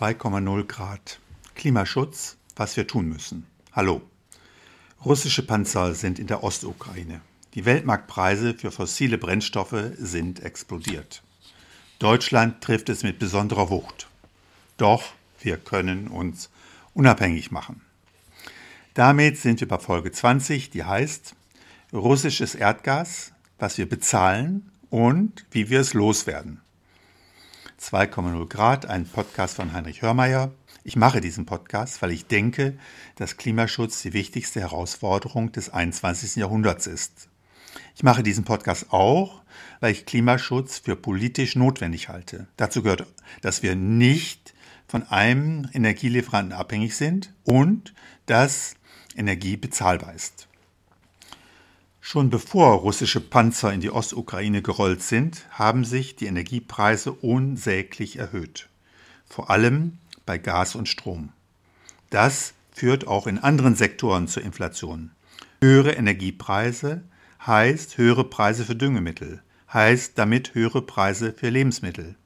2,0 Grad. Klimaschutz, was wir tun müssen. Hallo. Russische Panzer sind in der Ostukraine. Die Weltmarktpreise für fossile Brennstoffe sind explodiert. Deutschland trifft es mit besonderer Wucht. Doch wir können uns unabhängig machen. Damit sind wir bei Folge 20, die heißt Russisches Erdgas, was wir bezahlen und wie wir es loswerden. 2,0 Grad, ein Podcast von Heinrich Hörmeier. Ich mache diesen Podcast, weil ich denke, dass Klimaschutz die wichtigste Herausforderung des 21. Jahrhunderts ist. Ich mache diesen Podcast auch, weil ich Klimaschutz für politisch notwendig halte. Dazu gehört, dass wir nicht von einem Energielieferanten abhängig sind und dass Energie bezahlbar ist. Schon bevor russische Panzer in die Ostukraine gerollt sind, haben sich die Energiepreise unsäglich erhöht. Vor allem bei Gas und Strom. Das führt auch in anderen Sektoren zur Inflation. Höhere Energiepreise heißt höhere Preise für Düngemittel, heißt damit höhere Preise für Lebensmittel.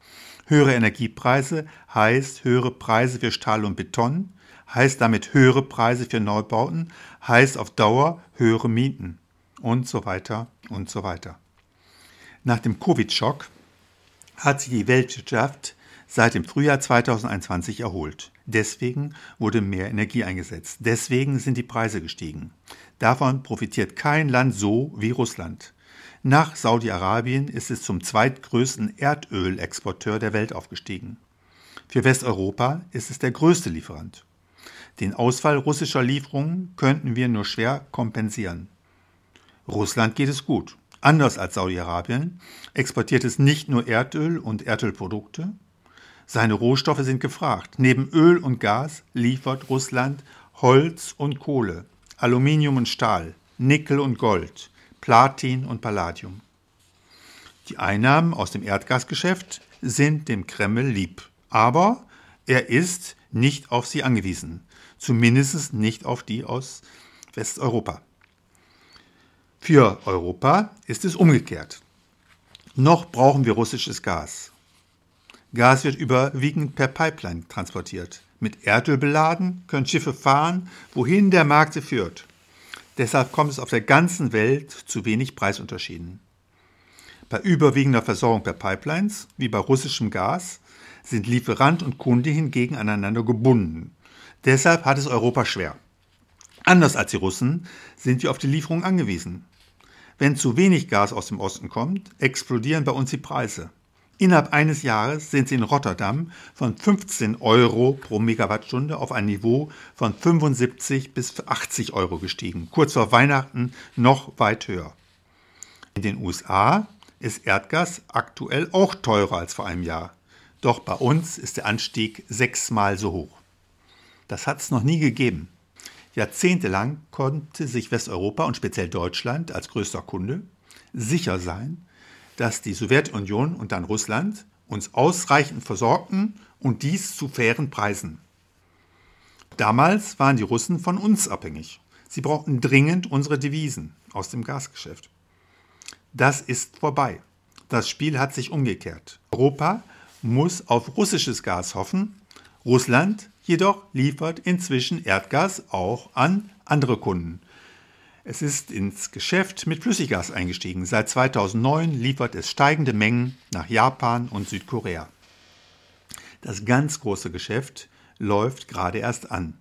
Höhere Energiepreise heißt höhere Preise für Stahl und Beton, heißt damit höhere Preise für Neubauten, heißt auf Dauer höhere Mieten und so weiter und so weiter. Nach dem Covid-Schock hat sich die Weltwirtschaft seit dem Frühjahr 2021 erholt. Deswegen wurde mehr Energie eingesetzt. Deswegen sind die Preise gestiegen. Davon profitiert kein Land so wie Russland. Nach Saudi-Arabien ist es zum zweitgrößten Erdölexporteur der Welt aufgestiegen. Für Westeuropa ist es der größte Lieferant. Den Ausfall russischer Lieferungen könnten wir nur schwer kompensieren. Russland geht es gut. Anders als Saudi-Arabien exportiert es nicht nur Erdöl und Erdölprodukte. Seine Rohstoffe sind gefragt. Neben Öl und Gas liefert Russland Holz und Kohle, Aluminium und Stahl, Nickel und Gold, Platin und Palladium. Die Einnahmen aus dem Erdgasgeschäft sind dem Kreml lieb, aber er ist nicht auf sie angewiesen, zumindest nicht auf die aus Westeuropa. Für Europa ist es umgekehrt. Noch brauchen wir russisches Gas. Gas wird überwiegend per Pipeline transportiert. Mit Erdöl beladen können Schiffe fahren, wohin der Markt sie führt. Deshalb kommt es auf der ganzen Welt zu wenig Preisunterschieden. Bei überwiegender Versorgung per Pipelines, wie bei russischem Gas, sind Lieferant und Kunde hingegen aneinander gebunden. Deshalb hat es Europa schwer. Anders als die Russen sind wir auf die Lieferung angewiesen. Wenn zu wenig Gas aus dem Osten kommt, explodieren bei uns die Preise. Innerhalb eines Jahres sind sie in Rotterdam von 15 Euro pro Megawattstunde auf ein Niveau von 75 bis 80 Euro gestiegen. Kurz vor Weihnachten noch weit höher. In den USA ist Erdgas aktuell auch teurer als vor einem Jahr. Doch bei uns ist der Anstieg sechsmal so hoch. Das hat es noch nie gegeben. Jahrzehntelang konnte sich Westeuropa und speziell Deutschland als größter Kunde sicher sein, dass die Sowjetunion und dann Russland uns ausreichend versorgten und dies zu fairen Preisen. Damals waren die Russen von uns abhängig. Sie brauchten dringend unsere Devisen aus dem Gasgeschäft. Das ist vorbei. Das Spiel hat sich umgekehrt. Europa muss auf russisches Gas hoffen, Russland jedoch liefert inzwischen Erdgas auch an andere Kunden. Es ist ins Geschäft mit Flüssiggas eingestiegen. Seit 2009 liefert es steigende Mengen nach Japan und Südkorea. Das ganz große Geschäft läuft gerade erst an.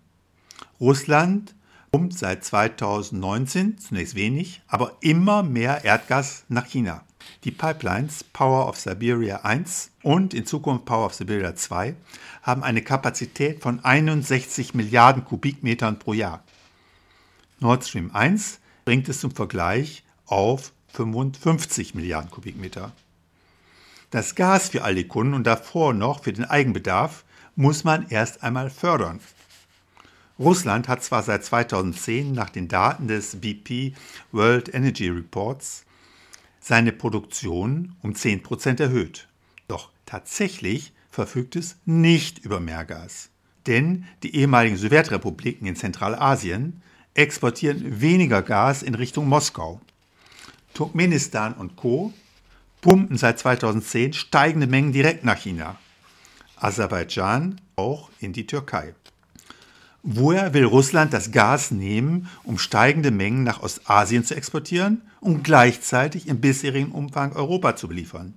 Russland pumpt seit 2019 zunächst wenig, aber immer mehr Erdgas nach China. Die Pipelines Power of Siberia 1 und in Zukunft Power of Siberia 2 haben eine Kapazität von 61 Milliarden Kubikmetern pro Jahr. Nord Stream 1 bringt es zum Vergleich auf 55 Milliarden Kubikmeter. Das Gas für alle Kunden und davor noch für den Eigenbedarf muss man erst einmal fördern. Russland hat zwar seit 2010 nach den Daten des BP World Energy Reports seine Produktion um 10% erhöht. Doch tatsächlich verfügt es nicht über Mehrgas. Denn die ehemaligen Sowjetrepubliken in Zentralasien exportieren weniger Gas in Richtung Moskau. Turkmenistan und Co. pumpen seit 2010 steigende Mengen direkt nach China. Aserbaidschan auch in die Türkei. Woher will Russland das Gas nehmen, um steigende Mengen nach Ostasien zu exportieren und gleichzeitig im bisherigen Umfang Europa zu beliefern?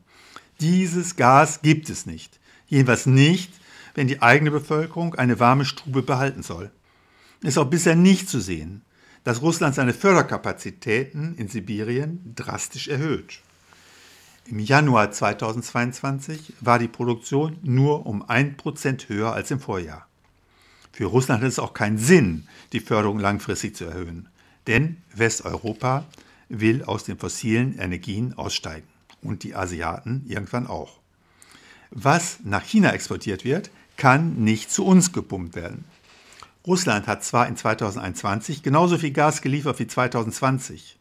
Dieses Gas gibt es nicht. Jedenfalls nicht, wenn die eigene Bevölkerung eine warme Stube behalten soll. Es ist auch bisher nicht zu sehen, dass Russland seine Förderkapazitäten in Sibirien drastisch erhöht. Im Januar 2022 war die Produktion nur um 1% höher als im Vorjahr. Für Russland hat es auch keinen Sinn, die Förderung langfristig zu erhöhen, denn Westeuropa will aus den fossilen Energien aussteigen und die Asiaten irgendwann auch. Was nach China exportiert wird, kann nicht zu uns gepumpt werden. Russland hat zwar in 2021 genauso viel Gas geliefert wie 2020,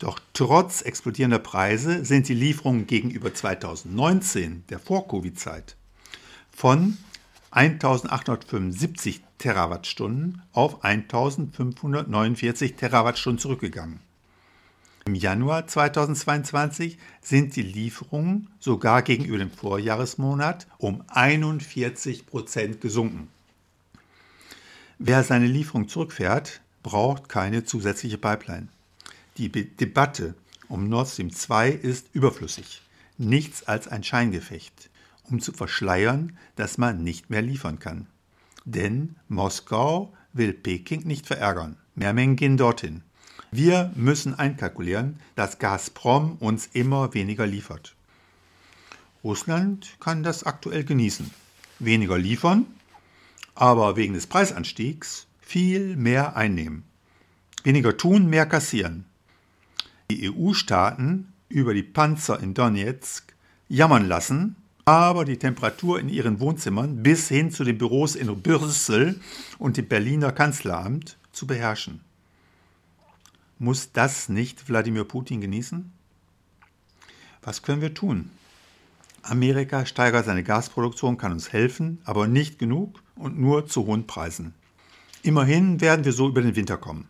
doch trotz explodierender Preise sind die Lieferungen gegenüber 2019, der Vor-Covid-Zeit, von 1875 Terawattstunden auf 1549 Terawattstunden zurückgegangen. Im Januar 2022 sind die Lieferungen sogar gegenüber dem Vorjahresmonat um 41 Prozent gesunken. Wer seine Lieferung zurückfährt, braucht keine zusätzliche Pipeline. Die Be Debatte um Nord Stream 2 ist überflüssig. Nichts als ein Scheingefecht, um zu verschleiern, dass man nicht mehr liefern kann. Denn Moskau will Peking nicht verärgern. Mehr Mengen gehen dorthin. Wir müssen einkalkulieren, dass Gazprom uns immer weniger liefert. Russland kann das aktuell genießen. Weniger liefern, aber wegen des Preisanstiegs viel mehr einnehmen. Weniger tun, mehr kassieren. Die EU-Staaten über die Panzer in Donetsk jammern lassen, aber die Temperatur in ihren Wohnzimmern bis hin zu den Büros in Brüssel und dem Berliner Kanzleramt zu beherrschen. Muss das nicht Wladimir Putin genießen? Was können wir tun? Amerika steigert seine Gasproduktion, kann uns helfen, aber nicht genug und nur zu hohen Preisen. Immerhin werden wir so über den Winter kommen.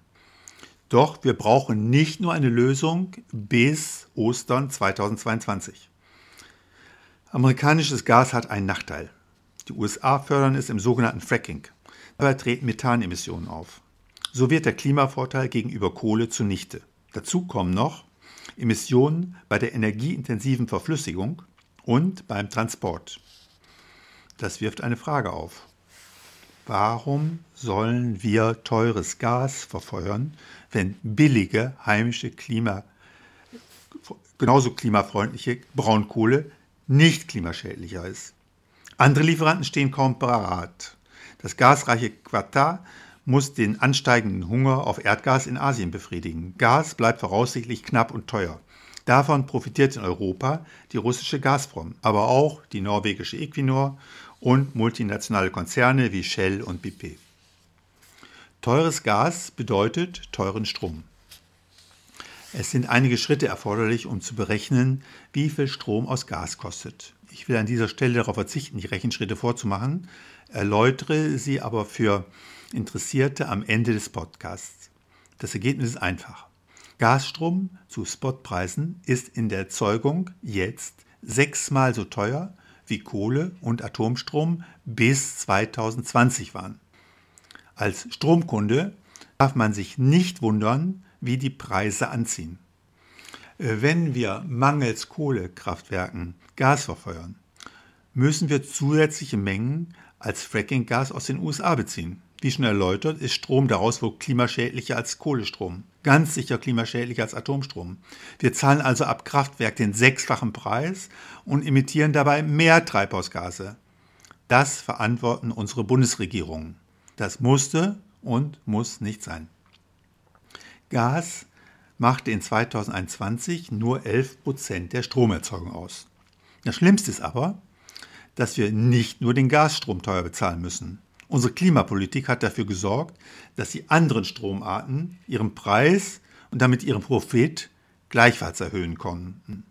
Doch wir brauchen nicht nur eine Lösung bis Ostern 2022. Amerikanisches Gas hat einen Nachteil. Die USA fördern es im sogenannten Fracking. Dabei treten Methanemissionen auf. So wird der Klimavorteil gegenüber Kohle zunichte. Dazu kommen noch Emissionen bei der energieintensiven Verflüssigung und beim Transport. Das wirft eine Frage auf. Warum sollen wir teures Gas verfeuern, wenn billige heimische Klima, genauso klimafreundliche Braunkohle nicht klimaschädlicher ist? Andere Lieferanten stehen kaum parat. Das gasreiche Qatar muss den ansteigenden Hunger auf Erdgas in Asien befriedigen. Gas bleibt voraussichtlich knapp und teuer. Davon profitiert in Europa die russische Gazprom, aber auch die norwegische Equinor und multinationale Konzerne wie Shell und BP. Teures Gas bedeutet teuren Strom. Es sind einige Schritte erforderlich, um zu berechnen, wie viel Strom aus Gas kostet. Ich will an dieser Stelle darauf verzichten, die Rechenschritte vorzumachen, erläutere sie aber für Interessierte am Ende des Podcasts. Das Ergebnis ist einfach. Gasstrom zu Spotpreisen ist in der Erzeugung jetzt sechsmal so teuer wie Kohle und Atomstrom bis 2020 waren. Als Stromkunde darf man sich nicht wundern, wie die Preise anziehen. Wenn wir mangels Kohlekraftwerken Gas verfeuern, müssen wir zusätzliche Mengen als Frackinggas aus den USA beziehen. Wie schon erläutert, ist Strom daraus wohl klimaschädlicher als Kohlestrom. Ganz sicher klimaschädlicher als Atomstrom. Wir zahlen also ab Kraftwerk den sechsfachen Preis und emittieren dabei mehr Treibhausgase. Das verantworten unsere Bundesregierungen. Das musste und muss nicht sein. Gas machte in 2021 nur 11 Prozent der Stromerzeugung aus. Das Schlimmste ist aber, dass wir nicht nur den Gasstrom teuer bezahlen müssen. Unsere Klimapolitik hat dafür gesorgt, dass die anderen Stromarten ihren Preis und damit ihren Profit gleichfalls erhöhen konnten.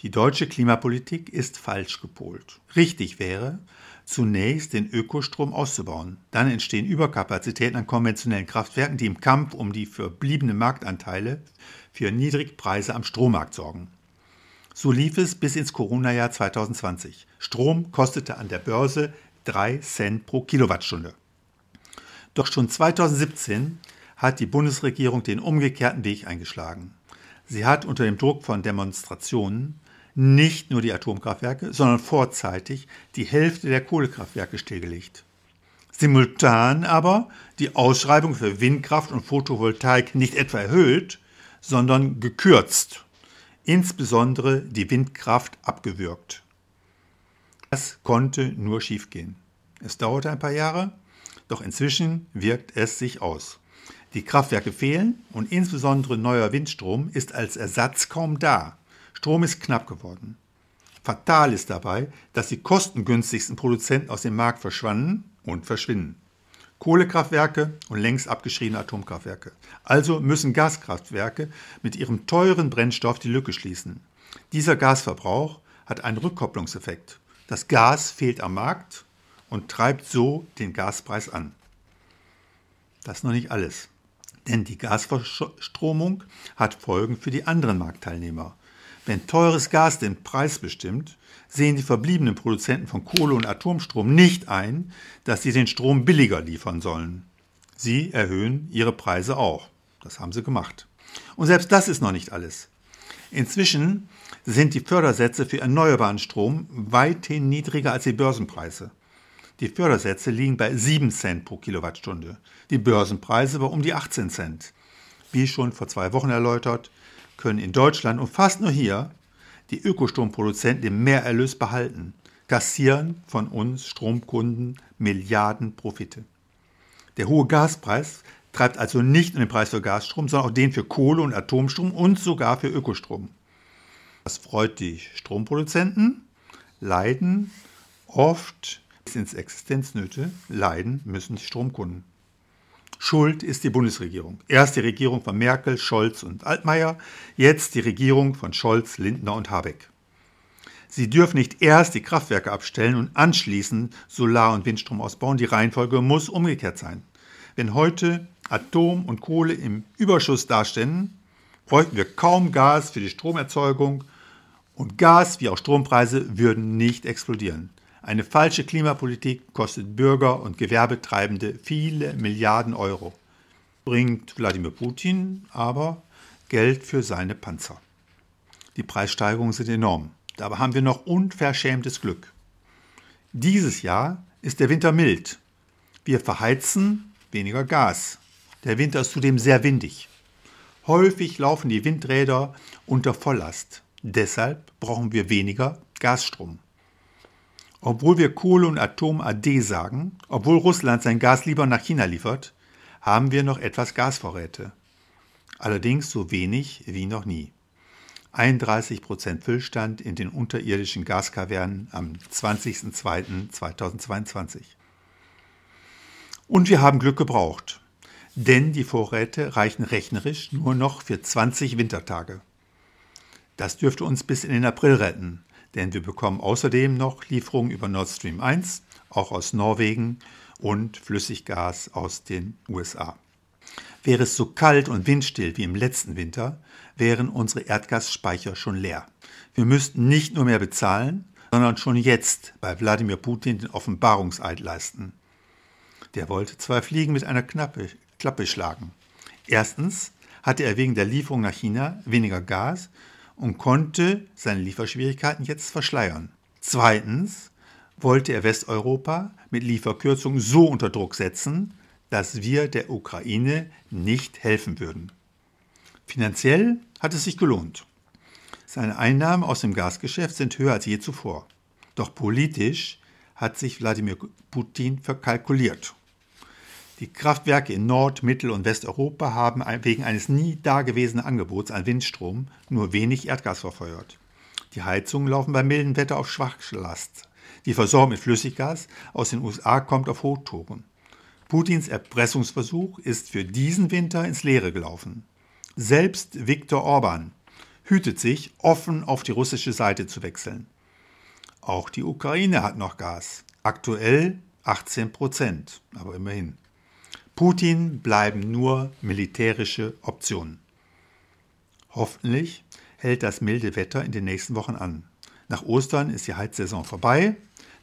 Die deutsche Klimapolitik ist falsch gepolt. Richtig wäre, zunächst den Ökostrom auszubauen. Dann entstehen Überkapazitäten an konventionellen Kraftwerken, die im Kampf um die verbliebenen Marktanteile für Niedrigpreise am Strommarkt sorgen. So lief es bis ins Corona-Jahr 2020. Strom kostete an der Börse 3 Cent pro Kilowattstunde. Doch schon 2017 hat die Bundesregierung den umgekehrten Weg eingeschlagen. Sie hat unter dem Druck von Demonstrationen nicht nur die Atomkraftwerke, sondern vorzeitig die Hälfte der Kohlekraftwerke stillgelegt. Simultan aber die Ausschreibung für Windkraft und Photovoltaik nicht etwa erhöht, sondern gekürzt, insbesondere die Windkraft abgewürgt. Das konnte nur schiefgehen. Es dauerte ein paar Jahre, doch inzwischen wirkt es sich aus. Die Kraftwerke fehlen und insbesondere neuer Windstrom ist als Ersatz kaum da. Strom ist knapp geworden. Fatal ist dabei, dass die kostengünstigsten Produzenten aus dem Markt verschwanden und verschwinden. Kohlekraftwerke und längst abgeschriebene Atomkraftwerke. Also müssen Gaskraftwerke mit ihrem teuren Brennstoff die Lücke schließen. Dieser Gasverbrauch hat einen Rückkopplungseffekt. Das Gas fehlt am Markt und treibt so den Gaspreis an. Das ist noch nicht alles. Denn die Gasverstromung hat Folgen für die anderen Marktteilnehmer. Wenn teures Gas den Preis bestimmt, sehen die verbliebenen Produzenten von Kohle und Atomstrom nicht ein, dass sie den Strom billiger liefern sollen. Sie erhöhen ihre Preise auch. Das haben sie gemacht. Und selbst das ist noch nicht alles. Inzwischen sind die Fördersätze für erneuerbaren Strom weithin niedriger als die Börsenpreise. Die Fördersätze liegen bei 7 Cent pro Kilowattstunde, die Börsenpreise bei um die 18 Cent. Wie schon vor zwei Wochen erläutert, können in Deutschland und fast nur hier die Ökostromproduzenten den Mehrerlös behalten, kassieren von uns Stromkunden Milliarden Profite. Der hohe Gaspreis treibt also nicht nur den Preis für Gasstrom, sondern auch den für Kohle und Atomstrom und sogar für Ökostrom. Das freut die Stromproduzenten, leiden oft bis ins Existenznöte, leiden müssen die Stromkunden. Schuld ist die Bundesregierung. Erst die Regierung von Merkel, Scholz und Altmaier, jetzt die Regierung von Scholz, Lindner und Habeck. Sie dürfen nicht erst die Kraftwerke abstellen und anschließend Solar- und Windstrom ausbauen. Die Reihenfolge muss umgekehrt sein. Wenn heute Atom und Kohle im Überschuss darstellen, bräuchten wir kaum Gas für die Stromerzeugung und Gas wie auch Strompreise würden nicht explodieren. Eine falsche Klimapolitik kostet Bürger und Gewerbetreibende viele Milliarden Euro, bringt Wladimir Putin aber Geld für seine Panzer. Die Preissteigerungen sind enorm. Dabei haben wir noch unverschämtes Glück. Dieses Jahr ist der Winter mild. Wir verheizen weniger Gas. Der Winter ist zudem sehr windig. Häufig laufen die Windräder unter Volllast. Deshalb brauchen wir weniger Gasstrom. Obwohl wir Kohle und Atom AD sagen, obwohl Russland sein Gas lieber nach China liefert, haben wir noch etwas Gasvorräte. Allerdings so wenig wie noch nie. 31% Füllstand in den unterirdischen Gaskavernen am 20.02.2022. Und wir haben Glück gebraucht, denn die Vorräte reichen rechnerisch nur noch für 20 Wintertage. Das dürfte uns bis in den April retten, denn wir bekommen außerdem noch Lieferungen über Nord Stream 1, auch aus Norwegen und Flüssiggas aus den USA. Wäre es so kalt und windstill wie im letzten Winter, wären unsere Erdgasspeicher schon leer. Wir müssten nicht nur mehr bezahlen, sondern schon jetzt bei Wladimir Putin den Offenbarungseid leisten. Der wollte zwei Fliegen mit einer Knappe, Klappe schlagen. Erstens hatte er wegen der Lieferung nach China weniger Gas und konnte seine Lieferschwierigkeiten jetzt verschleiern. Zweitens wollte er Westeuropa mit Lieferkürzungen so unter Druck setzen, dass wir der Ukraine nicht helfen würden. Finanziell hat es sich gelohnt. Seine Einnahmen aus dem Gasgeschäft sind höher als je zuvor. Doch politisch hat sich Wladimir Putin verkalkuliert. Die Kraftwerke in Nord-, Mittel- und Westeuropa haben wegen eines nie dagewesenen Angebots an Windstrom nur wenig Erdgas verfeuert. Die Heizungen laufen bei mildem Wetter auf Schwachlast. Die Versorgung mit Flüssiggas aus den USA kommt auf Hochtouren. Putins Erpressungsversuch ist für diesen Winter ins Leere gelaufen. Selbst Viktor Orban hütet sich, offen auf die russische Seite zu wechseln. Auch die Ukraine hat noch Gas. Aktuell 18 Prozent, aber immerhin. Putin bleiben nur militärische Optionen. Hoffentlich hält das milde Wetter in den nächsten Wochen an. Nach Ostern ist die Heizsaison vorbei,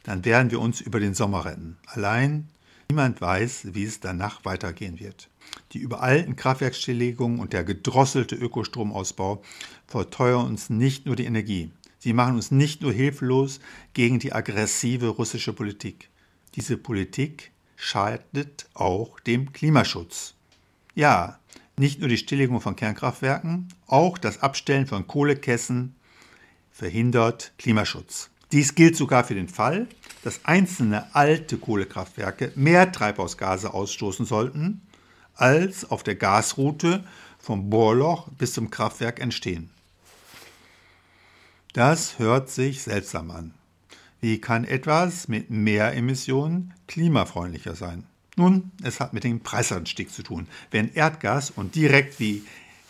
dann werden wir uns über den Sommer retten. Allein niemand weiß, wie es danach weitergehen wird. Die überalten Kraftwerksstilllegungen und der gedrosselte Ökostromausbau verteuern uns nicht nur die Energie, sie machen uns nicht nur hilflos gegen die aggressive russische Politik. Diese Politik schadet auch dem Klimaschutz. Ja, nicht nur die Stilllegung von Kernkraftwerken, auch das Abstellen von Kohlekässen verhindert Klimaschutz. Dies gilt sogar für den Fall, dass einzelne alte Kohlekraftwerke mehr Treibhausgase ausstoßen sollten, als auf der Gasroute vom Bohrloch bis zum Kraftwerk entstehen. Das hört sich seltsam an. Wie kann etwas mit mehr Emissionen klimafreundlicher sein? Nun, es hat mit dem Preisanstieg zu tun. Wenn Erdgas und direkt wie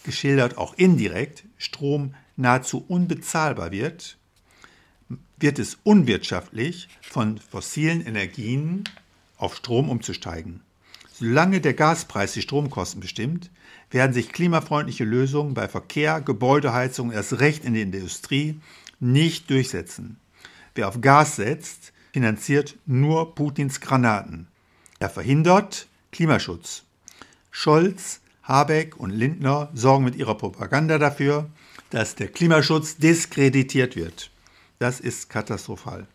geschildert auch indirekt Strom nahezu unbezahlbar wird, wird es unwirtschaftlich, von fossilen Energien auf Strom umzusteigen. Solange der Gaspreis die Stromkosten bestimmt, werden sich klimafreundliche Lösungen bei Verkehr, Gebäudeheizung, erst recht in der Industrie nicht durchsetzen. Wer auf Gas setzt, finanziert nur Putins Granaten. Er verhindert Klimaschutz. Scholz, Habeck und Lindner sorgen mit ihrer Propaganda dafür, dass der Klimaschutz diskreditiert wird. Das ist katastrophal.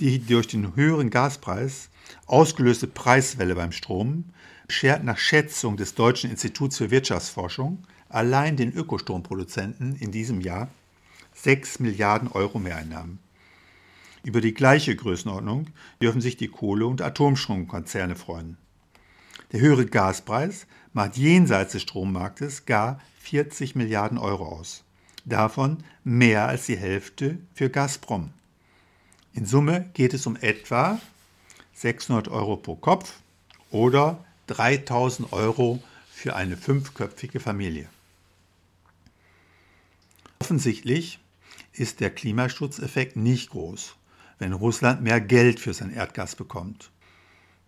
Die durch den höheren Gaspreis ausgelöste Preiswelle beim Strom beschert nach Schätzung des Deutschen Instituts für Wirtschaftsforschung allein den Ökostromproduzenten in diesem Jahr 6 Milliarden Euro Mehreinnahmen. Über die gleiche Größenordnung dürfen sich die Kohle- und Atomstromkonzerne freuen. Der höhere Gaspreis macht jenseits des Strommarktes gar 40 Milliarden Euro aus. Davon mehr als die Hälfte für Gazprom. In Summe geht es um etwa 600 Euro pro Kopf oder 3000 Euro für eine fünfköpfige Familie. Offensichtlich ist der Klimaschutzeffekt nicht groß, wenn Russland mehr Geld für sein Erdgas bekommt.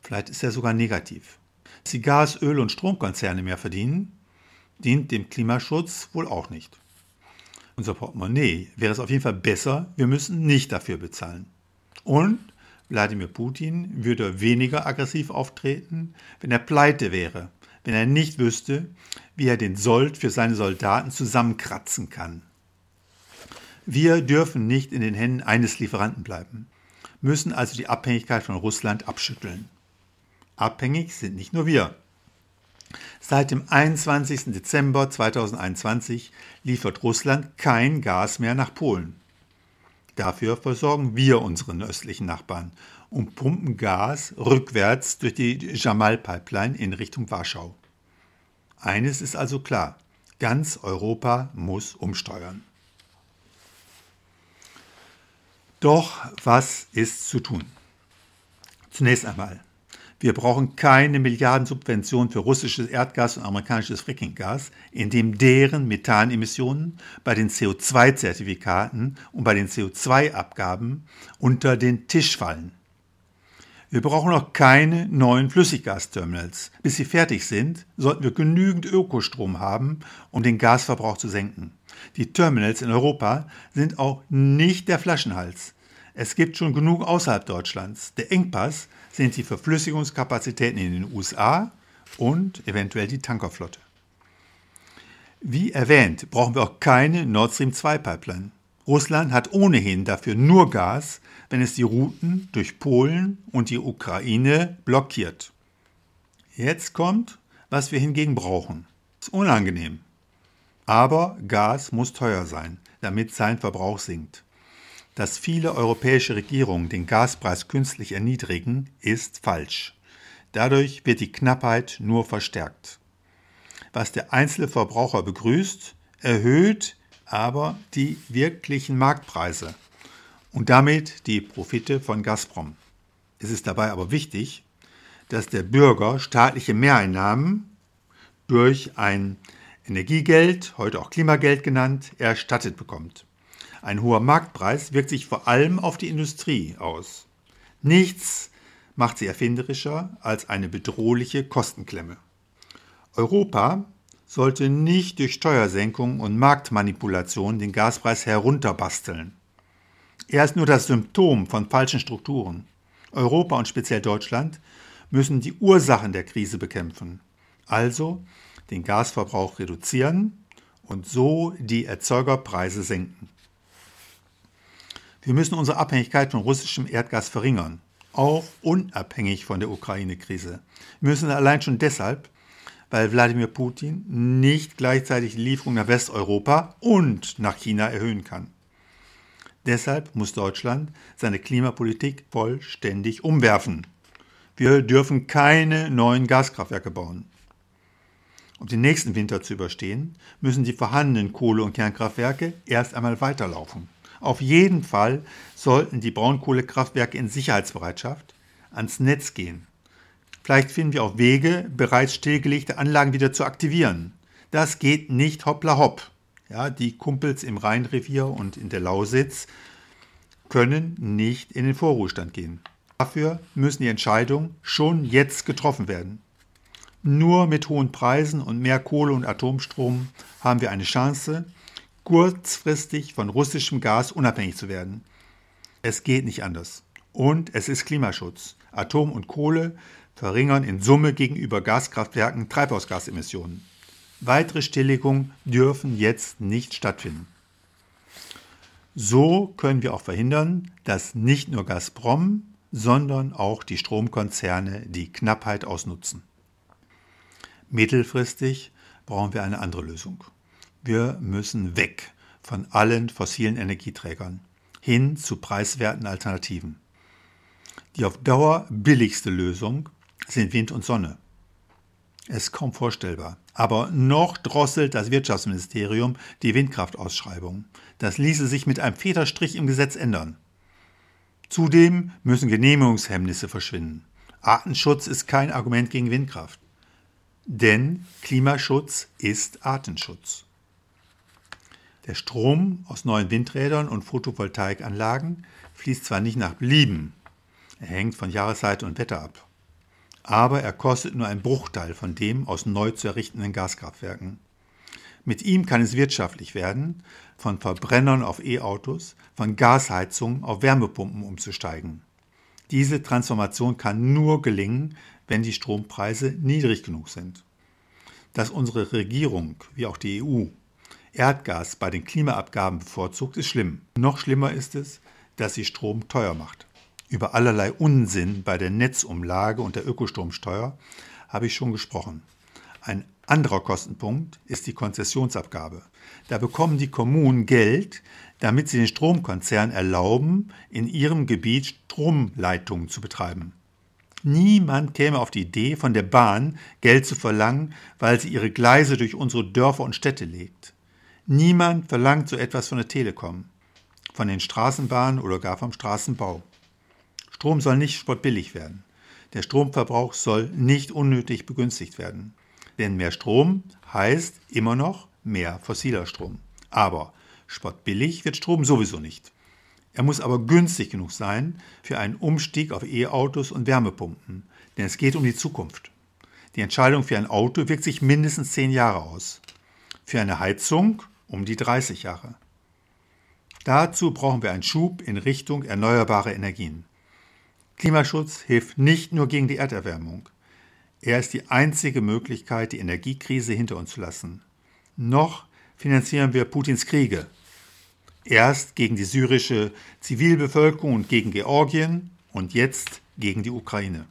Vielleicht ist er sogar negativ. Dass die Gas-, Öl- und Stromkonzerne mehr verdienen, dient dem Klimaschutz wohl auch nicht. Unser Portemonnaie wäre es auf jeden Fall besser, wir müssen nicht dafür bezahlen. Und Wladimir Putin würde weniger aggressiv auftreten, wenn er pleite wäre, wenn er nicht wüsste, wie er den Sold für seine Soldaten zusammenkratzen kann. Wir dürfen nicht in den Händen eines Lieferanten bleiben, müssen also die Abhängigkeit von Russland abschütteln. Abhängig sind nicht nur wir. Seit dem 21. Dezember 2021 liefert Russland kein Gas mehr nach Polen. Dafür versorgen wir unseren östlichen Nachbarn und pumpen Gas rückwärts durch die Jamal-Pipeline in Richtung Warschau. Eines ist also klar, ganz Europa muss umsteuern. Doch was ist zu tun? Zunächst einmal, wir brauchen keine Milliardensubvention für russisches Erdgas und amerikanisches Frackinggas, indem deren Methanemissionen bei den CO2-Zertifikaten und bei den CO2-Abgaben unter den Tisch fallen. Wir brauchen auch keine neuen Flüssiggasterminals. Bis sie fertig sind, sollten wir genügend Ökostrom haben, um den Gasverbrauch zu senken. Die Terminals in Europa sind auch nicht der Flaschenhals. Es gibt schon genug außerhalb Deutschlands. Der Engpass sind die Verflüssigungskapazitäten in den USA und eventuell die Tankerflotte. Wie erwähnt, brauchen wir auch keine Nord Stream 2 Pipeline. Russland hat ohnehin dafür nur Gas, wenn es die Routen durch Polen und die Ukraine blockiert. Jetzt kommt, was wir hingegen brauchen. Ist unangenehm. Aber Gas muss teuer sein, damit sein Verbrauch sinkt. Dass viele europäische Regierungen den Gaspreis künstlich erniedrigen, ist falsch. Dadurch wird die Knappheit nur verstärkt. Was der einzelne Verbraucher begrüßt, erhöht aber die wirklichen Marktpreise und damit die Profite von Gazprom. Es ist dabei aber wichtig, dass der Bürger staatliche Mehreinnahmen durch ein Energiegeld, heute auch Klimageld genannt, erstattet bekommt. Ein hoher Marktpreis wirkt sich vor allem auf die Industrie aus. Nichts macht sie erfinderischer als eine bedrohliche Kostenklemme. Europa sollte nicht durch Steuersenkung und Marktmanipulation den Gaspreis herunterbasteln. Er ist nur das Symptom von falschen Strukturen. Europa und speziell Deutschland müssen die Ursachen der Krise bekämpfen, also den Gasverbrauch reduzieren und so die Erzeugerpreise senken. Wir müssen unsere Abhängigkeit von russischem Erdgas verringern, auch unabhängig von der Ukraine-Krise. Wir müssen allein schon deshalb, weil Wladimir Putin nicht gleichzeitig die Lieferung nach Westeuropa und nach China erhöhen kann. Deshalb muss Deutschland seine Klimapolitik vollständig umwerfen. Wir dürfen keine neuen Gaskraftwerke bauen. Um den nächsten Winter zu überstehen, müssen die vorhandenen Kohle- und Kernkraftwerke erst einmal weiterlaufen. Auf jeden Fall sollten die Braunkohlekraftwerke in Sicherheitsbereitschaft ans Netz gehen. Vielleicht finden wir auch Wege, bereits stillgelegte Anlagen wieder zu aktivieren. Das geht nicht hoppla hopp. Ja, die Kumpels im Rheinrevier und in der Lausitz können nicht in den Vorruhestand gehen. Dafür müssen die Entscheidungen schon jetzt getroffen werden. Nur mit hohen Preisen und mehr Kohle und Atomstrom haben wir eine Chance, kurzfristig von russischem Gas unabhängig zu werden. Es geht nicht anders. Und es ist Klimaschutz. Atom und Kohle verringern in Summe gegenüber Gaskraftwerken Treibhausgasemissionen. Weitere Stilllegungen dürfen jetzt nicht stattfinden. So können wir auch verhindern, dass nicht nur Gazprom, sondern auch die Stromkonzerne die Knappheit ausnutzen. Mittelfristig brauchen wir eine andere Lösung. Wir müssen weg von allen fossilen Energieträgern hin zu preiswerten Alternativen. Die auf Dauer billigste Lösung sind Wind und Sonne. Es ist kaum vorstellbar. Aber noch drosselt das Wirtschaftsministerium die Windkraftausschreibung. Das ließe sich mit einem Federstrich im Gesetz ändern. Zudem müssen Genehmigungshemmnisse verschwinden. Artenschutz ist kein Argument gegen Windkraft. Denn Klimaschutz ist Artenschutz. Der Strom aus neuen Windrädern und Photovoltaikanlagen fließt zwar nicht nach Belieben, er hängt von Jahreszeit und Wetter ab aber er kostet nur einen Bruchteil von dem aus neu zu errichtenden Gaskraftwerken. Mit ihm kann es wirtschaftlich werden, von Verbrennern auf E-Autos, von Gasheizungen auf Wärmepumpen umzusteigen. Diese Transformation kann nur gelingen, wenn die Strompreise niedrig genug sind. Dass unsere Regierung, wie auch die EU, Erdgas bei den Klimaabgaben bevorzugt, ist schlimm. Noch schlimmer ist es, dass sie Strom teuer macht. Über allerlei Unsinn bei der Netzumlage und der Ökostromsteuer habe ich schon gesprochen. Ein anderer Kostenpunkt ist die Konzessionsabgabe. Da bekommen die Kommunen Geld, damit sie den Stromkonzernen erlauben, in ihrem Gebiet Stromleitungen zu betreiben. Niemand käme auf die Idee, von der Bahn Geld zu verlangen, weil sie ihre Gleise durch unsere Dörfer und Städte legt. Niemand verlangt so etwas von der Telekom, von den Straßenbahnen oder gar vom Straßenbau. Strom soll nicht sportbillig werden. Der Stromverbrauch soll nicht unnötig begünstigt werden. Denn mehr Strom heißt immer noch mehr fossiler Strom. Aber sportbillig wird Strom sowieso nicht. Er muss aber günstig genug sein für einen Umstieg auf E-Autos und Wärmepumpen. Denn es geht um die Zukunft. Die Entscheidung für ein Auto wirkt sich mindestens 10 Jahre aus. Für eine Heizung um die 30 Jahre. Dazu brauchen wir einen Schub in Richtung erneuerbare Energien. Klimaschutz hilft nicht nur gegen die Erderwärmung. Er ist die einzige Möglichkeit, die Energiekrise hinter uns zu lassen. Noch finanzieren wir Putins Kriege. Erst gegen die syrische Zivilbevölkerung und gegen Georgien und jetzt gegen die Ukraine.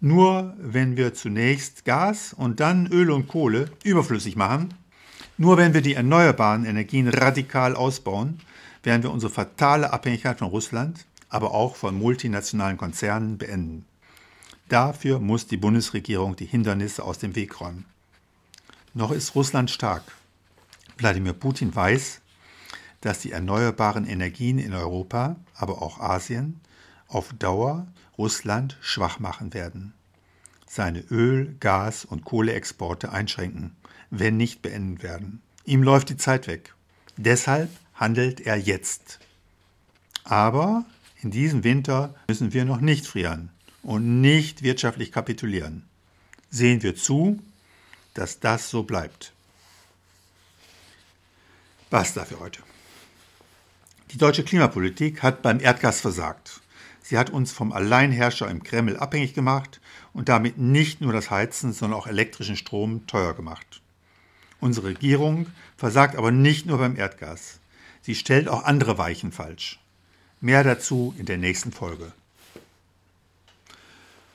Nur wenn wir zunächst Gas und dann Öl und Kohle überflüssig machen, nur wenn wir die erneuerbaren Energien radikal ausbauen, werden wir unsere fatale Abhängigkeit von Russland aber auch von multinationalen Konzernen beenden. Dafür muss die Bundesregierung die Hindernisse aus dem Weg räumen. Noch ist Russland stark. Wladimir Putin weiß, dass die erneuerbaren Energien in Europa, aber auch Asien, auf Dauer Russland schwach machen werden. Seine Öl-, Gas- und Kohleexporte einschränken, wenn nicht beenden werden. Ihm läuft die Zeit weg. Deshalb handelt er jetzt. Aber in diesem Winter müssen wir noch nicht frieren und nicht wirtschaftlich kapitulieren. Sehen wir zu dass das so bleibt. Basta für heute. Die deutsche Klimapolitik hat beim Erdgas versagt. Sie hat uns vom Alleinherrscher im Kreml abhängig gemacht und damit nicht nur das Heizen, sondern auch elektrischen Strom teuer gemacht. Unsere Regierung versagt aber nicht nur beim Erdgas. Sie stellt auch andere Weichen falsch. Mehr dazu in der nächsten Folge.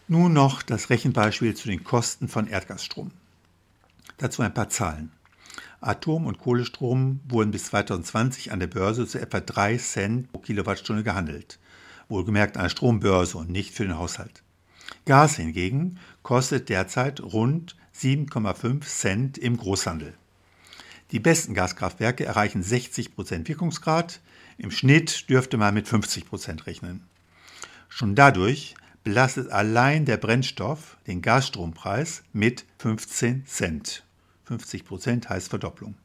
Nun noch das Rechenbeispiel zu den Kosten von Erdgasstrom. Dazu ein paar Zahlen. Atom- und Kohlestrom wurden bis 2020 an der Börse zu etwa 3 Cent pro Kilowattstunde gehandelt. Wohlgemerkt an der Strombörse und nicht für den Haushalt. Gas hingegen kostet derzeit rund 7,5 Cent im Großhandel. Die besten Gaskraftwerke erreichen 60% Wirkungsgrad, im Schnitt dürfte man mit 50% rechnen. Schon dadurch belastet allein der Brennstoff den Gasstrompreis mit 15 Cent. 50 Prozent heißt Verdopplung.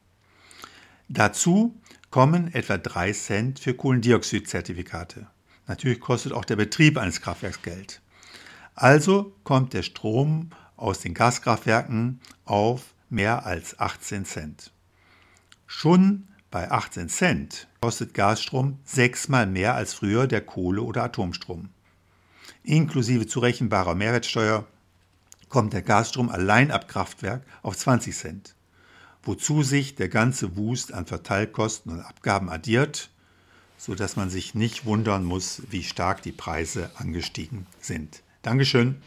Dazu kommen etwa 3 Cent für Kohlendioxidzertifikate. Natürlich kostet auch der Betrieb eines Kraftwerks Geld. Also kommt der Strom aus den Gaskraftwerken auf mehr als 18 Cent. Schon bei 18 Cent kostet Gasstrom sechsmal mehr als früher der Kohle- oder Atomstrom. Inklusive zurechenbarer Mehrwertsteuer kommt der Gasstrom allein ab Kraftwerk auf 20 Cent, wozu sich der ganze Wust an Verteilkosten und Abgaben addiert, sodass man sich nicht wundern muss, wie stark die Preise angestiegen sind. Dankeschön.